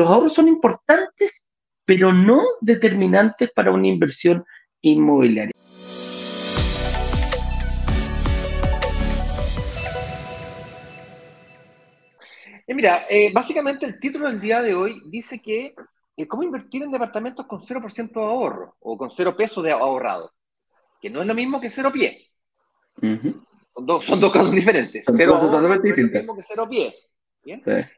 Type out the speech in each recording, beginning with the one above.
los ahorros son importantes, pero no determinantes para una inversión inmobiliaria. mira, eh, básicamente el título del día de hoy dice que eh, cómo invertir en departamentos con 0% de ahorro o con cero peso de ahorrado, que no es lo mismo que cero pie. son, dos, son, dos, casos diferentes. cero ahorro no es lo mismo que cero pie.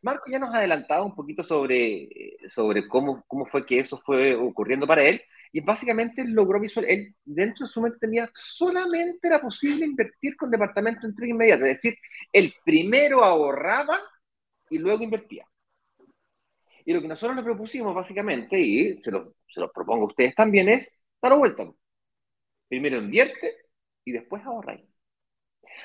Marco ya nos adelantaba un poquito sobre, sobre cómo, cómo fue que eso fue ocurriendo para él. Y básicamente logró visual, él dentro de su mente tenía solamente era posible invertir con departamento de entrega inmediata. Es decir, el primero ahorraba y luego invertía. Y lo que nosotros le propusimos básicamente, y se lo, se lo propongo a ustedes también, es dar vuelta. Primero invierte y después ahorra.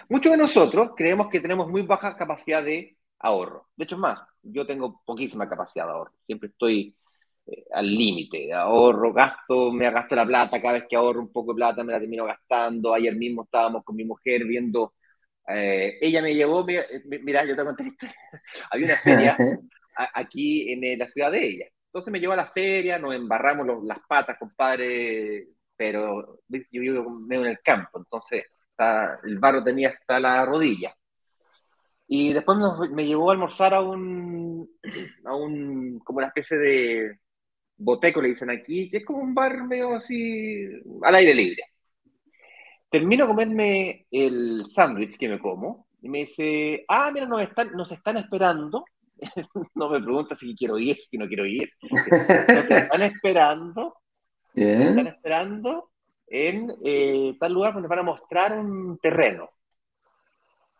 Muchos de nosotros creemos que tenemos muy baja capacidad de ahorro. De hecho, es más, yo tengo poquísima capacidad de ahorro. Siempre estoy eh, al límite. Ahorro, gasto, me gasto la plata. Cada vez que ahorro un poco de plata me la termino gastando. Ayer mismo estábamos con mi mujer viendo. Eh, ella me llevó, mira, yo te conté Había una feria aquí en la ciudad de ella. Entonces me llevó a la feria, nos embarramos las patas, compadre, pero yo vivo en el campo, entonces el barro tenía hasta la rodilla. Y después me llevó a almorzar a un, a un, como una especie de boteco, le dicen aquí, que es como un bar medio así, al aire libre. Termino de comerme el sándwich que me como, y me dice, ah, mira, nos están, nos están esperando. no me pregunta si quiero ir, si no quiero ir. Nos están esperando. están esperando en eh, tal lugar donde van a mostrar un terreno.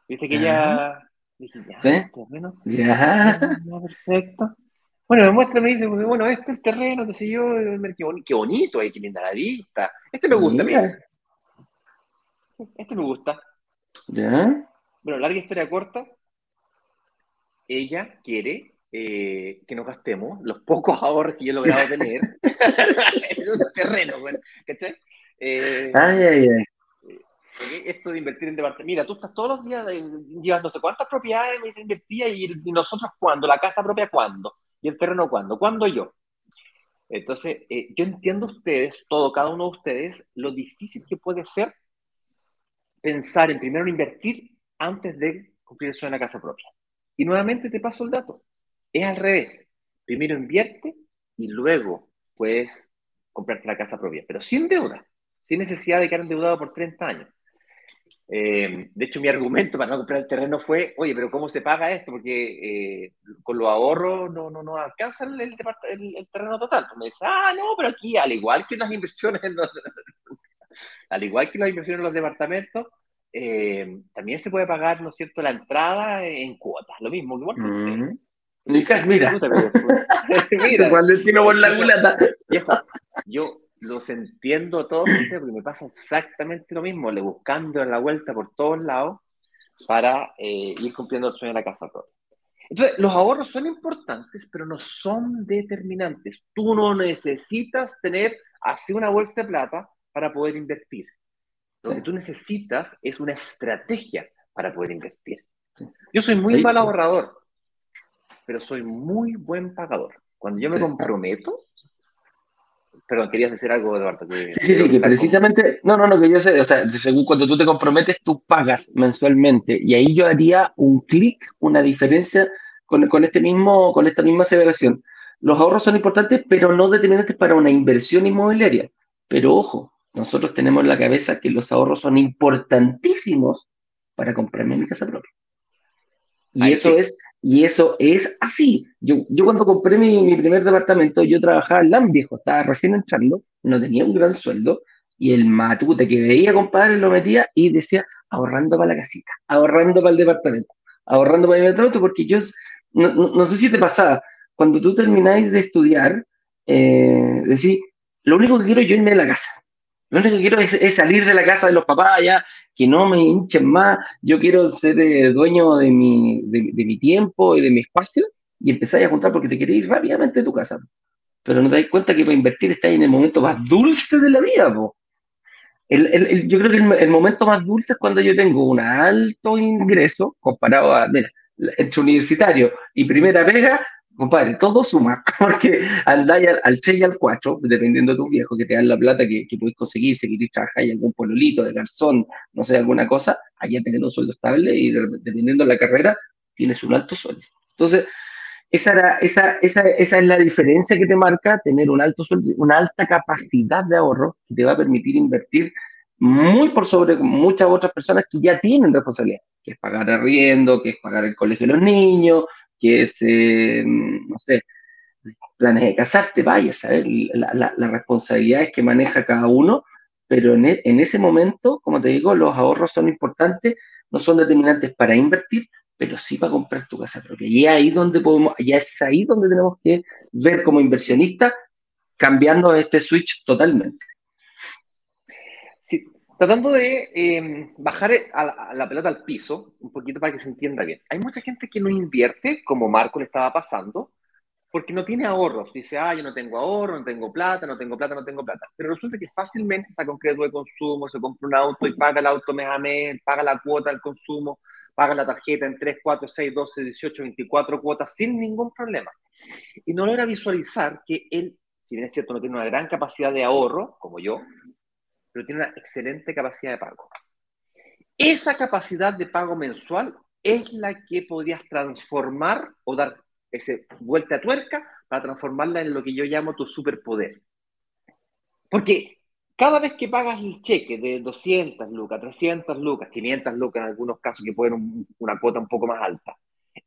Viste que ya Dije, ya, terreno. Ya. Perfecto. Bueno, me muestra, me dice, bueno, este es el terreno, qué sé yo, qué bonito, hay que linda la vista. Este me gusta, mira. Este me gusta. ¿Ya? Bueno, larga historia corta. Ella quiere eh, que nos gastemos los pocos ahorros que yo he logrado tener en un terreno, bueno, ¿cachai? Eh, ay, ay, ay esto de invertir en departamento. Mira, tú estás todos los días, llevas no sé cuántas propiedades, me invertía y, nosotros cuándo, la casa propia cuándo, y el terreno cuándo, cuándo yo. Entonces, eh, yo entiendo ustedes, todo, cada uno de ustedes, lo difícil que puede ser pensar en primero invertir antes de cumplir el sueño de la casa propia. Y nuevamente te paso el dato. Es al revés. Primero invierte y luego puedes comprarte la casa propia, pero sin deuda, sin necesidad de quedar endeudado por 30 años. Eh, de hecho, mi argumento para no comprar el terreno fue, oye, pero ¿cómo se paga esto? Porque eh, con los ahorros no, no, no alcanza el, el, terreno total. me dice, ah, no, pero aquí, al igual que las inversiones, al igual que las inversiones en los departamentos, eh, también se puede pagar, ¿no es cierto?, la entrada en cuotas, lo mismo. Igual mm. Mira, mira. mira. Valentino por la culata. Yo, los entiendo a todos porque me pasa exactamente lo mismo, le buscando la vuelta por todos lados para eh, ir cumpliendo el sueño de la casa propia. Entonces, los ahorros son importantes, pero no son determinantes. Tú no necesitas tener así una bolsa de plata para poder invertir. Lo que tú necesitas es una estrategia para poder invertir. Yo soy muy mal ahorrador, pero soy muy buen pagador. Cuando yo me comprometo, Perdón, querías decir algo, Eduardo. sí, sí, sí, que precisamente, no, no, no, que yo sé, o sea, según cuando tú te comprometes, tú pagas mensualmente. Y ahí yo haría un clic, una diferencia con, con, este mismo, con esta misma aseveración. Los ahorros son importantes, pero no determinantes para una inversión inmobiliaria. Pero ojo, nosotros tenemos en la cabeza que los ahorros son importantísimos para comprarme mi casa propia. Y eso es y eso es así. Yo, yo cuando compré mi, primer departamento, yo trabajaba en LAN viejo, estaba recién entrando, no tenía un gran sueldo, y el matute que veía, compadre, lo metía y decía, ahorrando para la casita, ahorrando para el departamento, ahorrando para el departamento, porque yo, no, sé si te pasaba, cuando tú termináis de estudiar, eh, decís, lo único que quiero es yo irme a la casa. Lo único que quiero es, salir de la casa de los papás ya, que no me hinchen más. Yo quiero ser eh, dueño de mi, de, mi tiempo y de mi espacio y empezar a juntar porque te quieres ir rápidamente de tu casa. Pero no te das cuenta que para invertir estás en el momento más dulce de la vida. yo creo que el, momento más dulce es cuando yo tengo un alto ingreso comparado a, entre universitario y primera pega, compadre, todo suma, porque andáis al, al 3 y al 4, dependiendo de tus viejos, que te dan la plata que, que podéis conseguir, si queréis trabajar en algún pololito de garzón, no sé, alguna cosa, allá tenés un sueldo estable y dependiendo de la carrera, tienes un alto sueldo. Entonces, esa, era, esa, esa, esa es la diferencia que te marca tener un alto sueldo, una alta capacidad de ahorro que te va a permitir invertir muy por sobre muchas otras personas que ya tienen responsabilidad, que es pagar arriendo, que es pagar el colegio de los niños, que es, eh, no sé, planes de casarte, vaya a saber la, la, las responsabilidades que maneja cada uno, pero en, e, en, ese momento, como te digo, los ahorros son importantes, no son determinantes para invertir, pero sí para comprar tu casa propia. Y ahí donde podemos, ya es ahí donde tenemos que ver como inversionista cambiando este switch totalmente. Tratando de eh, bajar a la, a la, pelota al piso, un poquito para que se entienda bien. Hay mucha gente que no invierte, como Marco le estaba pasando, porque no tiene ahorros. Dice, ah, yo no tengo ahorro, no tengo plata, no tengo plata, no tengo plata. Pero resulta que fácilmente saca un crédito de consumo, se compra un auto y paga el auto mes a mes, paga la cuota del consumo, paga la tarjeta en 3, 4, 6, 12, 18, 24 cuotas sin ningún problema. Y no logra visualizar que él, si bien es cierto, no tiene una gran capacidad de ahorro, como yo, pero tiene una excelente capacidad de pago. Esa capacidad de pago mensual es la que podrías transformar o dar ese vuelta a tuerca para transformarla en lo que yo llamo tu superpoder. Porque cada vez que pagas el cheque de 200 lucas, 300 lucas, 500 lucas en algunos casos que pueden una cuota un poco más alta,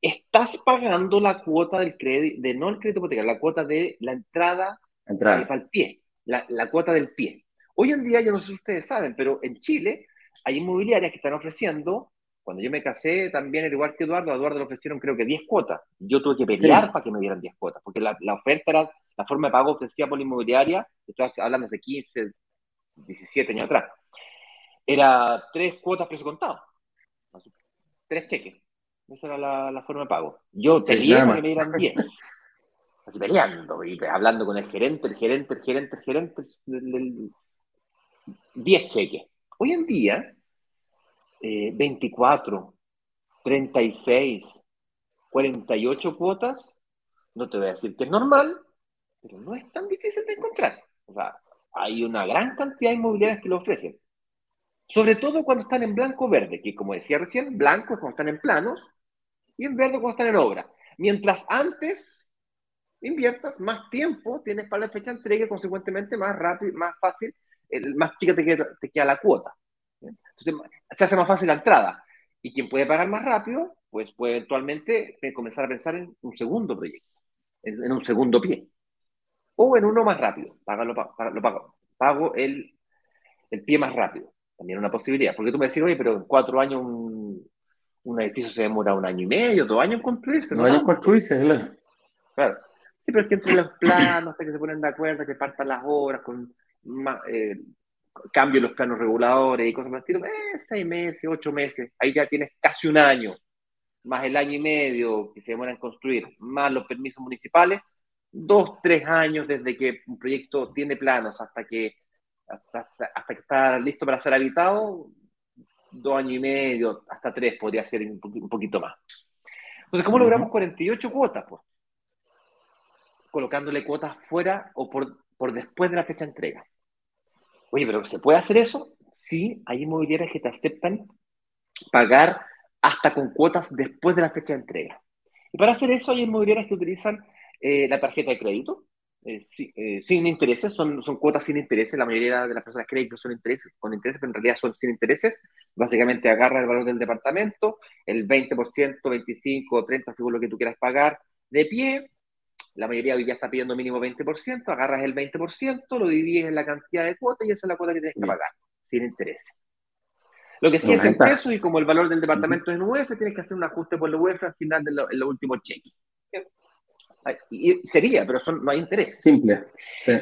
estás pagando la cuota del crédito, de no el crédito hipotecario, la cuota de la entrada, entrada. para el pie, la, la cuota del pie. Hoy en día, yo no sé si ustedes saben, pero en Chile hay inmobiliarias que están ofreciendo cuando yo me casé, también, al igual que Eduardo, a Eduardo le ofrecieron creo que 10 cuotas. Yo tuve que pelear sí. para que me dieran 10 cuotas, porque la, la, oferta era, la forma de pago ofrecida por la inmobiliaria, estoy hablando de 15, 17 años atrás, era tres cuotas precio contado, tres cheques. Esa era la, la forma de pago. Yo peleé para que me dieran 10. Así peleando, y hablando con el gerente, el gerente, el gerente, el gerente, el, el, 10 cheques. Hoy en día, eh, 24, 36, 48 cuotas, no te voy a decir que es normal, pero no es tan difícil de encontrar. O sea, hay una gran cantidad de inmobiliarias que lo ofrecen. Sobre todo cuando están en blanco o verde, que como decía recién, blanco es cuando están en planos y en verde cuando están en obra. Mientras antes inviertas, más tiempo tienes para la fecha de entrega y consecuentemente más rápido, más fácil, más chica te queda, te queda la cuota. Entonces, se hace más fácil la entrada. Y quien puede pagar más rápido, pues puede eventualmente comenzar a pensar en un segundo proyecto, en, en un segundo pie. O en uno más rápido, págalo, págalo, pago, pago el, el pie más rápido. También una posibilidad. Porque tú me decís, oye, pero en cuatro años un, un edificio se demora un año y medio, dos años en construirse. Dos años en construirse, claro. Claro. Sí, pero es que entre los planos, hasta que se ponen de acuerdo, que partan las obras, con más, eh, cambio en los planos reguladores y cosas más estilo, eh, seis meses, ocho meses, ahí ya tienes casi un año, más el año y medio que se demora en construir, más los permisos municipales, dos, tres años desde que un proyecto tiene planos hasta que, hasta, hasta que está listo para ser habitado, dos años y medio, hasta tres podría ser un, un poquito más. Entonces, ¿cómo logramos 48 cuotas? Pues colocándole cuotas fuera o por, por después de la fecha de entrega. Oye, pero ¿se puede hacer eso? Sí, hay inmobiliarias que te aceptan pagar hasta con cuotas después de la fecha de entrega. Y para hacer eso hay inmobiliarias que utilizan eh, la tarjeta de crédito, eh, eh, sin intereses, son, son cuotas sin intereses, la mayoría de las personas creen que son intereses, con intereses, pero en realidad son sin intereses. Básicamente agarra el valor del departamento, el 20%, 25 o 30, según lo que tú quieras pagar, de pie, la mayoría hoy ya está pidiendo mínimo 20%, agarras el 20%, lo divides en la cantidad de cuotas y esa es la cuota que tienes que pagar, sin interés. Lo que sí no, es en pesos y como el valor del departamento es en UF, tienes que hacer un ajuste por el UF al final de los lo últimos cheques. Y sería, pero son, no hay interés. Simple. Sí.